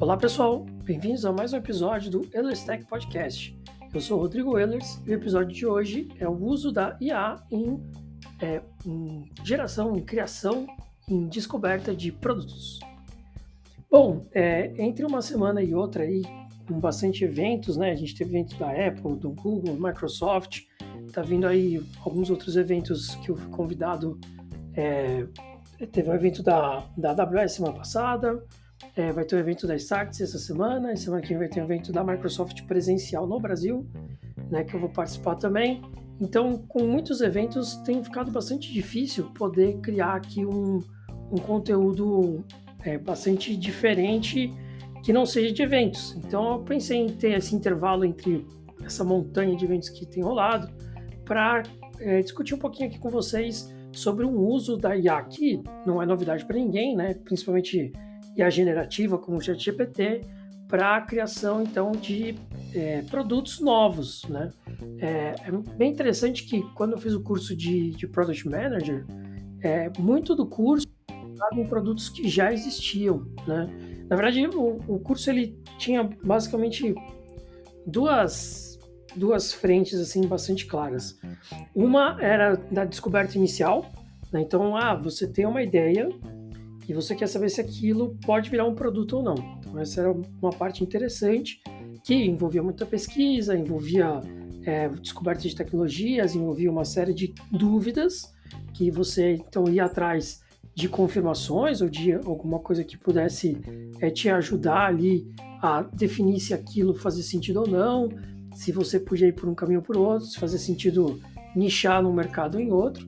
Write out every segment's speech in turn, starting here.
Olá pessoal, bem-vindos a mais um episódio do Ehlers Tech Podcast. Eu sou Rodrigo Ehlers e o episódio de hoje é o uso da IA em, é, em geração, em criação, em descoberta de produtos. Bom, é, entre uma semana e outra aí, com bastante eventos, né? A gente teve eventos da Apple, do Google, Microsoft, tá vindo aí alguns outros eventos que eu fui convidado. É, teve um evento da, da AWS semana passada, é, vai ter o um evento da Starts essa semana, e semana que vem vai ter um evento da Microsoft presencial no Brasil, né, que eu vou participar também. Então, com muitos eventos, tem ficado bastante difícil poder criar aqui um, um conteúdo é, bastante diferente que não seja de eventos. Então, eu pensei em ter esse intervalo entre essa montanha de eventos que tem rolado para é, discutir um pouquinho aqui com vocês sobre um uso da IA que não é novidade para ninguém, né? Principalmente IA generativa como o ChatGPT para a criação então de é, produtos novos, né? É, é, bem interessante que quando eu fiz o curso de, de Product Manager, é, muito do curso em produtos que já existiam, né? Na verdade, o, o curso ele tinha basicamente duas duas frentes assim bastante claras. Uma era da descoberta inicial, né? então ah, você tem uma ideia e você quer saber se aquilo pode virar um produto ou não. Então essa era uma parte interessante que envolvia muita pesquisa, envolvia é, descoberta de tecnologias, envolvia uma série de dúvidas que você então ia atrás de confirmações ou de alguma coisa que pudesse é, te ajudar ali a definir se aquilo fazia sentido ou não se você podia ir por um caminho ou por outro, se fazia sentido nichar num mercado ou em outro.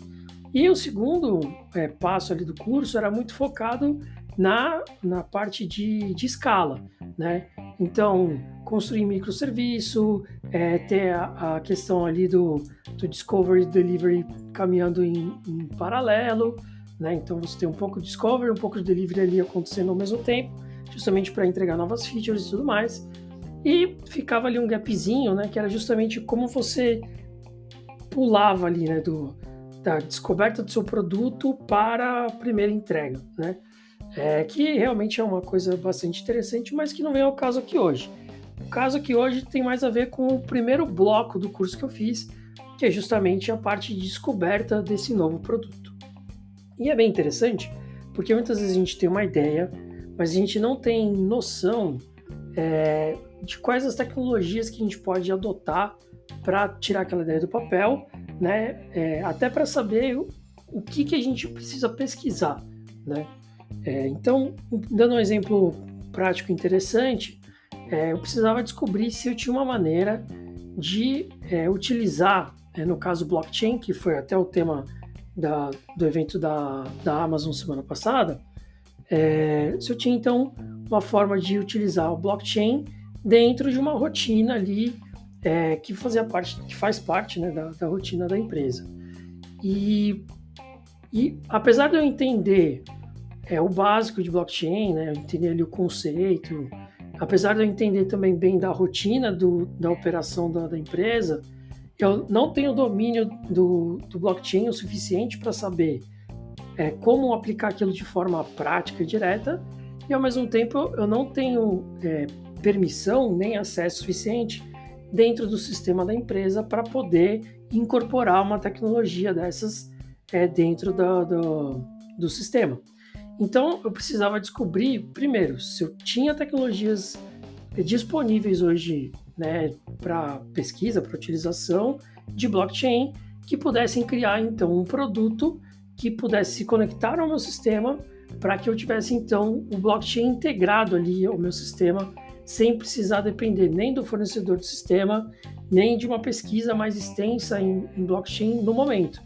E o segundo é, passo ali do curso era muito focado na, na parte de, de escala, né? Então, construir microserviço, é, ter a, a, questão ali do, do Discovery Delivery caminhando em, em paralelo, né? Então, você tem um pouco de Discovery, um pouco de Delivery ali acontecendo ao mesmo tempo, justamente para entregar novas features e tudo mais. E ficava ali um gapzinho, né? Que era justamente como você pulava ali, né? Do, da descoberta do seu produto para a primeira entrega, né? É, que realmente é uma coisa bastante interessante, mas que não vem ao caso aqui hoje. O caso aqui hoje tem mais a ver com o primeiro bloco do curso que eu fiz, que é justamente a parte de descoberta desse novo produto. E é bem interessante, porque muitas vezes a gente tem uma ideia, mas a gente não tem noção é, de quais as tecnologias que a gente pode adotar para tirar aquela ideia do papel, né? É, até para saber o, que, que a gente precisa pesquisar, né? É, então, dando um exemplo prático interessante, é, eu precisava descobrir se eu tinha uma maneira de é, utilizar, é, no caso blockchain, que foi até o tema da, do evento da, da Amazon semana passada, é, se eu tinha então uma forma de utilizar o blockchain dentro de uma rotina ali é, que fazia parte, que faz parte né, da, da, rotina da empresa. E, e apesar de eu entender é, o básico de blockchain, né, entender ali o conceito, apesar de eu entender também bem da rotina do, da operação da, da empresa, eu não tenho domínio do, do blockchain o suficiente para saber é, como aplicar aquilo de forma prática e direta, e ao mesmo tempo eu não tenho é, permissão nem acesso suficiente dentro do sistema da empresa para poder incorporar uma tecnologia dessas é, dentro do, do, do sistema. Então eu precisava descobrir, primeiro, se eu tinha tecnologias disponíveis hoje né, para pesquisa, para utilização de blockchain, que pudessem criar então um produto que pudesse se conectar ao meu sistema para que eu tivesse então o blockchain integrado ali ao meu sistema sem precisar depender nem do fornecedor do sistema, nem de uma pesquisa mais extensa em, em blockchain no momento.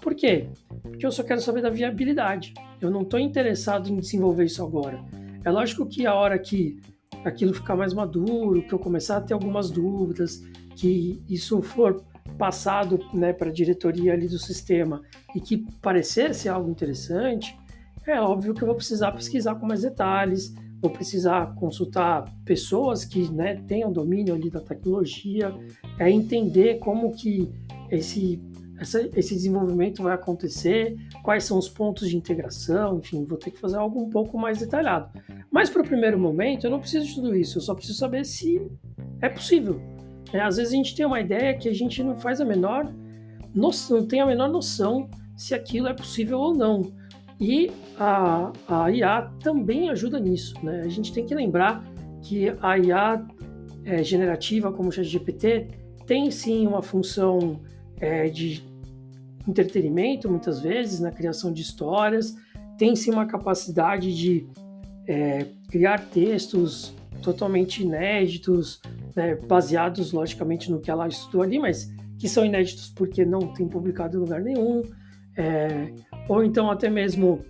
Por quê? Porque eu só quero saber da viabilidade. Eu não estou interessado em desenvolver isso agora. É lógico que a hora que aquilo ficar mais maduro, que eu começar a ter algumas dúvidas, que isso for passado né, para a diretoria ali do sistema e que parecer ser algo interessante, é óbvio que eu vou precisar pesquisar com mais detalhes, vou precisar consultar pessoas que né, tenham domínio ali da tecnologia, é entender como que esse essa, esse desenvolvimento vai acontecer, quais são os pontos de integração, enfim, vou ter que fazer algo um pouco mais detalhado. Mas para o primeiro momento, eu não preciso de tudo isso, eu só preciso saber se é possível. É, às vezes a gente tem uma ideia que a gente não faz a menor noção, não tem a menor noção se aquilo é possível ou não. E a, a IA também ajuda nisso. Né? A gente tem que lembrar que a IA é, generativa, como o ChatGPT, tem sim uma função é, de entretenimento, muitas vezes, na criação de histórias, tem sim uma capacidade de é, criar textos totalmente inéditos, né, baseados, logicamente, no que ela estudou ali, mas que são inéditos porque não tem publicado em lugar nenhum, é, ou então até mesmo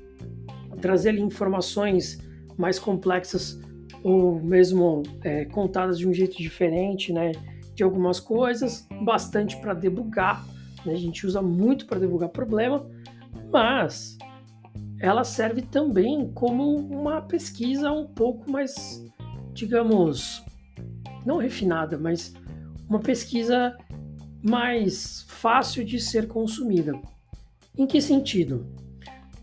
trazer informações mais complexas ou mesmo é, contadas de um jeito diferente, né, de algumas coisas, bastante para debugar, né, a gente usa muito para debugar problema, mas ela serve também como uma pesquisa um pouco mais, digamos, não refinada, mas uma pesquisa mais fácil de ser consumida. Em que sentido?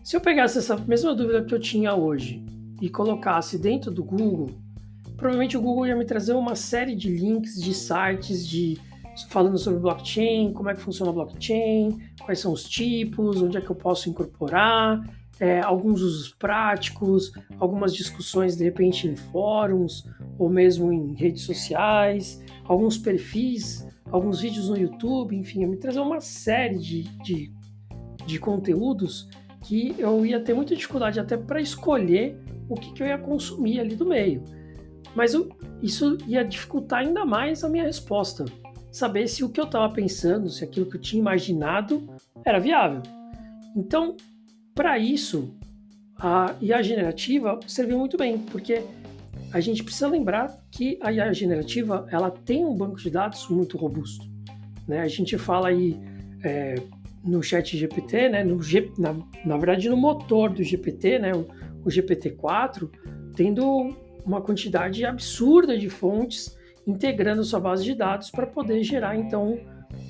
Se eu pegasse essa mesma dúvida que eu tinha hoje e colocasse dentro do Google, provavelmente o Google ia me trazer uma série de links de sites de falando sobre blockchain, como é que funciona a blockchain, quais são os tipos, onde é que eu posso incorporar, é, alguns usos práticos, algumas discussões de repente em fóruns ou mesmo em redes sociais, alguns perfis, alguns vídeos no YouTube, enfim, me trazer uma série de, de, de conteúdos que eu ia ter muita dificuldade até para escolher o que, que, eu ia consumir ali do meio. Mas eu, isso ia dificultar ainda mais a minha resposta. Saber se o que eu estava pensando, se aquilo que eu tinha imaginado era viável. Então, para isso, a IA generativa serviu muito bem, porque a gente precisa lembrar que a IA generativa ela tem um banco de dados muito robusto. Né? A gente fala aí é, no chat GPT, né? no na, na verdade no motor do GPT, né? o, o GPT-4, tendo uma quantidade absurda de fontes integrando sua base de dados para poder gerar então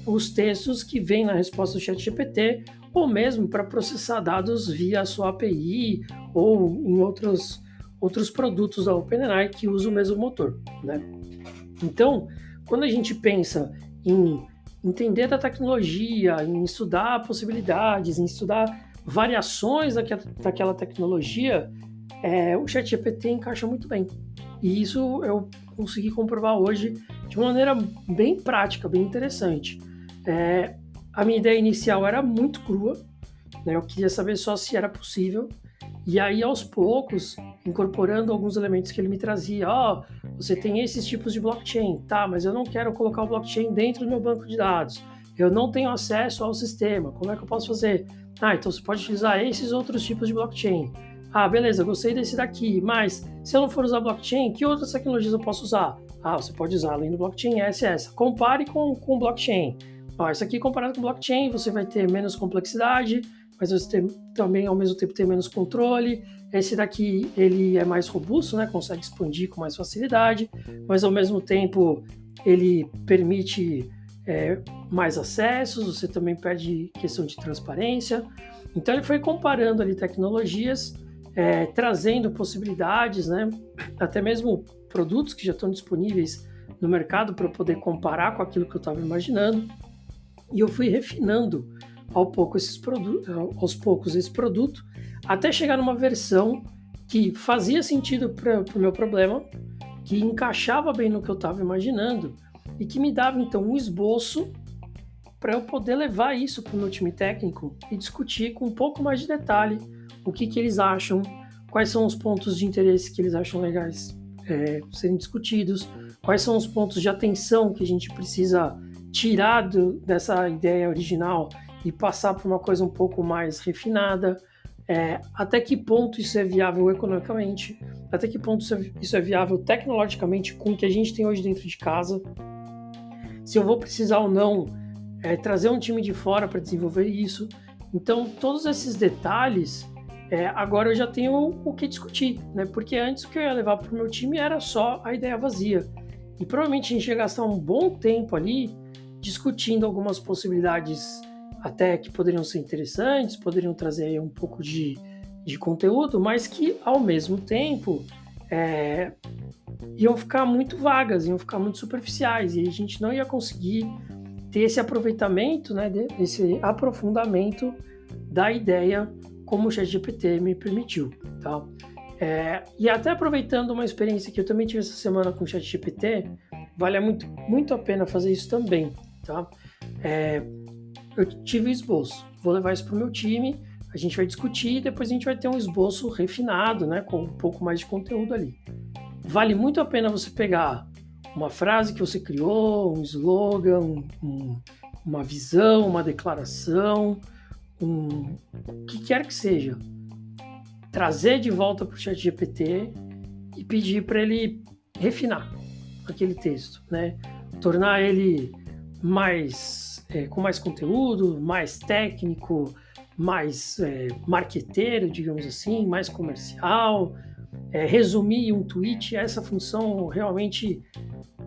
os textos que vêm na resposta do chat GPT ou mesmo para processar dados via a sua API ou em outros, outros produtos da OpenAI que usam o mesmo motor. Né? Então, quando a gente pensa em entender da tecnologia, em estudar possibilidades, em estudar variações daquela, daquela tecnologia, é, o ChatGPT encaixa muito bem. E isso eu consegui comprovar hoje de uma maneira bem prática, bem interessante. É, a minha ideia inicial era muito crua, né? eu queria saber só se era possível. E aí, aos poucos, incorporando alguns elementos que ele me trazia, ó, oh, você tem esses tipos de blockchain, tá, mas eu não quero colocar o blockchain dentro do meu banco de dados. Eu não tenho acesso ao sistema, como é que eu posso fazer? Ah, então você pode utilizar esses outros tipos de blockchain. Ah, beleza, gostei desse daqui, mas se eu não for usar blockchain, que outras tecnologias eu posso usar? Ah, você pode usar além do blockchain essa essa. Compare com, com blockchain. Ó, isso aqui comparado com blockchain, você vai ter menos complexidade, mas você tem, também ao mesmo tempo ter menos controle. Esse daqui ele é mais robusto, né? Consegue expandir com mais facilidade, mas ao mesmo tempo ele permite é, mais acessos. Você também perde questão de transparência. Então ele foi comparando ali tecnologias, é, trazendo possibilidades, né? Até mesmo produtos que já estão disponíveis no mercado para poder comparar com aquilo que eu estava imaginando. E eu fui refinando ao pouco esses aos poucos esse produto, até chegar numa versão que fazia sentido para o meu problema, que encaixava bem no que eu estava imaginando e que me dava então um esboço para eu poder levar isso para o meu time técnico e discutir com um pouco mais de detalhe o que, que eles acham, quais são os pontos de interesse que eles acham legais é, serem discutidos, quais são os pontos de atenção que a gente precisa tirado dessa ideia original e passar para uma coisa um pouco mais refinada. É, até que ponto isso é viável economicamente? Até que ponto isso é, é viável tecnologicamente com o que a gente tem hoje dentro de casa? Se eu vou precisar ou não é, trazer um time de fora para desenvolver isso. Então, todos esses detalhes, é, agora eu já tenho o que discutir, né? Porque antes o que eu ia levar para o meu time era só a ideia vazia. E provavelmente a gente ia gastar um bom tempo ali discutindo algumas possibilidades até que poderiam ser interessantes, poderiam trazer um pouco de, de conteúdo, mas que ao mesmo tempo é, iam ficar muito vagas, iam ficar muito superficiais e a gente não ia conseguir ter esse aproveitamento, né, esse aprofundamento da ideia como o ChatGPT me permitiu, tá? É, e até aproveitando uma experiência que eu também tive essa semana com o ChatGPT, vale muito, muito a pena fazer isso também, tá? É, eu tive um esboço, vou levar isso para o meu time, a gente vai discutir e depois a gente vai ter um esboço refinado, né, com um pouco mais de conteúdo ali. Vale muito a pena você pegar uma frase que você criou, um slogan, um, uma visão, uma declaração, um, o que quer que seja, trazer de volta para o chat GPT e pedir para ele refinar aquele texto, né? tornar ele mais é, com mais conteúdo, mais técnico, mais é, marqueteiro, digamos assim, mais comercial, é, resumir um tweet, essa função realmente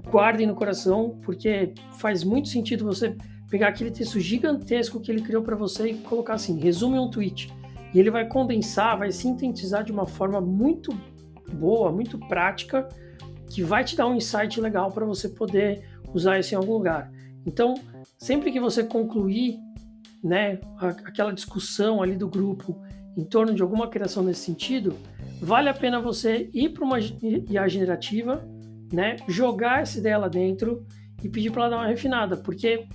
guardem no coração, porque faz muito sentido você pegar aquele texto gigantesco que ele criou para você e colocar assim, resume um tweet. E ele vai condensar, vai sintetizar de uma forma muito boa, muito prática, que vai te dar um insight legal para você poder usar isso em algum lugar. Então, sempre que você concluir né, aquela discussão ali do grupo em torno de alguma criação nesse sentido, vale a pena você ir para uma IA generativa, né, jogar essa ideia lá dentro e pedir para ela dar uma refinada, porque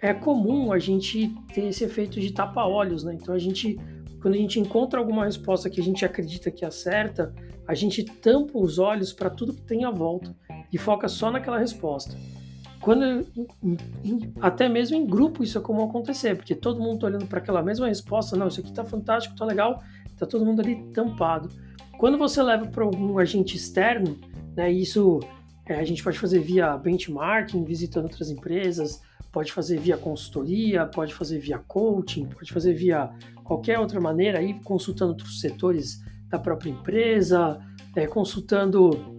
é comum a gente ter esse efeito de tapa-olhos, né? Então a gente, quando a gente encontra alguma resposta que a gente acredita que acerta, a gente tampa os olhos para tudo que tem à volta e foca só naquela resposta. Quando até mesmo em grupo isso é comum acontecer, porque todo mundo está olhando para aquela mesma resposta, não, isso aqui está fantástico, está legal, está todo mundo ali tampado. Quando você leva para algum agente externo, né, isso é, a gente pode fazer via benchmarking, visitando outras empresas, pode fazer via consultoria, pode fazer via coaching, pode fazer via qualquer outra maneira, aí consultando outros setores da própria empresa, é, consultando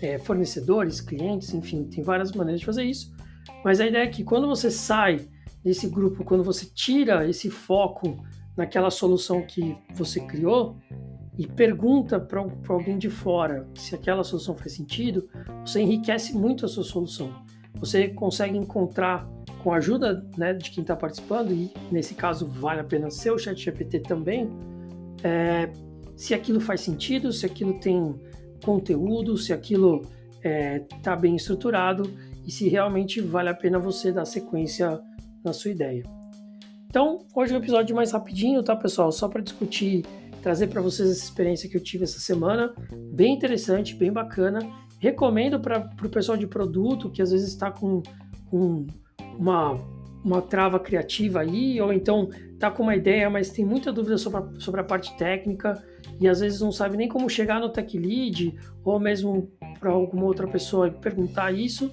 é, fornecedores, clientes, enfim, tem várias maneiras de fazer isso. Mas a ideia é que quando você sai desse grupo, quando você tira esse foco naquela solução que você criou e pergunta para alguém de fora se aquela solução faz sentido, você enriquece muito a sua solução. Você consegue encontrar, com a ajuda né, de quem está participando, e nesse caso vale a pena ser o chat GPT também, é, se aquilo faz sentido, se aquilo tem conteúdo, se aquilo está é, tá bem estruturado e se realmente vale a pena você dar sequência na sua ideia. Então, hoje é um episódio mais rapidinho, tá, pessoal? Só para discutir, trazer para vocês essa experiência que eu tive essa semana, bem interessante, bem bacana. Recomendo para o pessoal de produto que às vezes está com, com uma, uma trava criativa aí, ou então está com uma ideia, mas tem muita dúvida sobre a, sobre a parte técnica e às vezes não sabe nem como chegar no tech lead ou mesmo para alguma outra pessoa perguntar isso,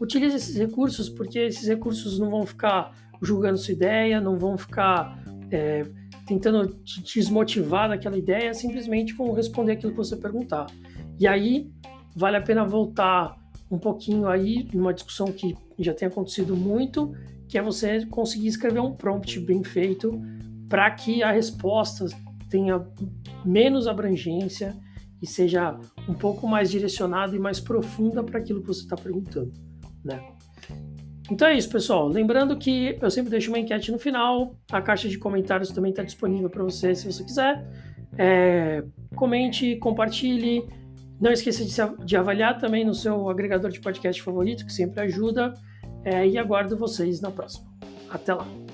utilize esses recursos porque esses recursos não vão ficar julgando sua ideia, não vão ficar é, tentando te desmotivar daquela ideia, simplesmente vão responder aquilo que você perguntar. E aí vale a pena voltar um pouquinho aí numa discussão que já tem acontecido muito, que é você conseguir escrever um prompt bem feito para que a resposta tenha menos abrangência e seja um pouco mais direcionada e mais profunda para aquilo que você está perguntando, né? Então é isso, pessoal. Lembrando que eu sempre deixo uma enquete no final. A caixa de comentários também está disponível para você se você quiser. É, comente, compartilhe. Não esqueça de, de, avaliar também no seu agregador de podcast favorito, que sempre ajuda. É, e aguardo vocês na próxima. Até lá!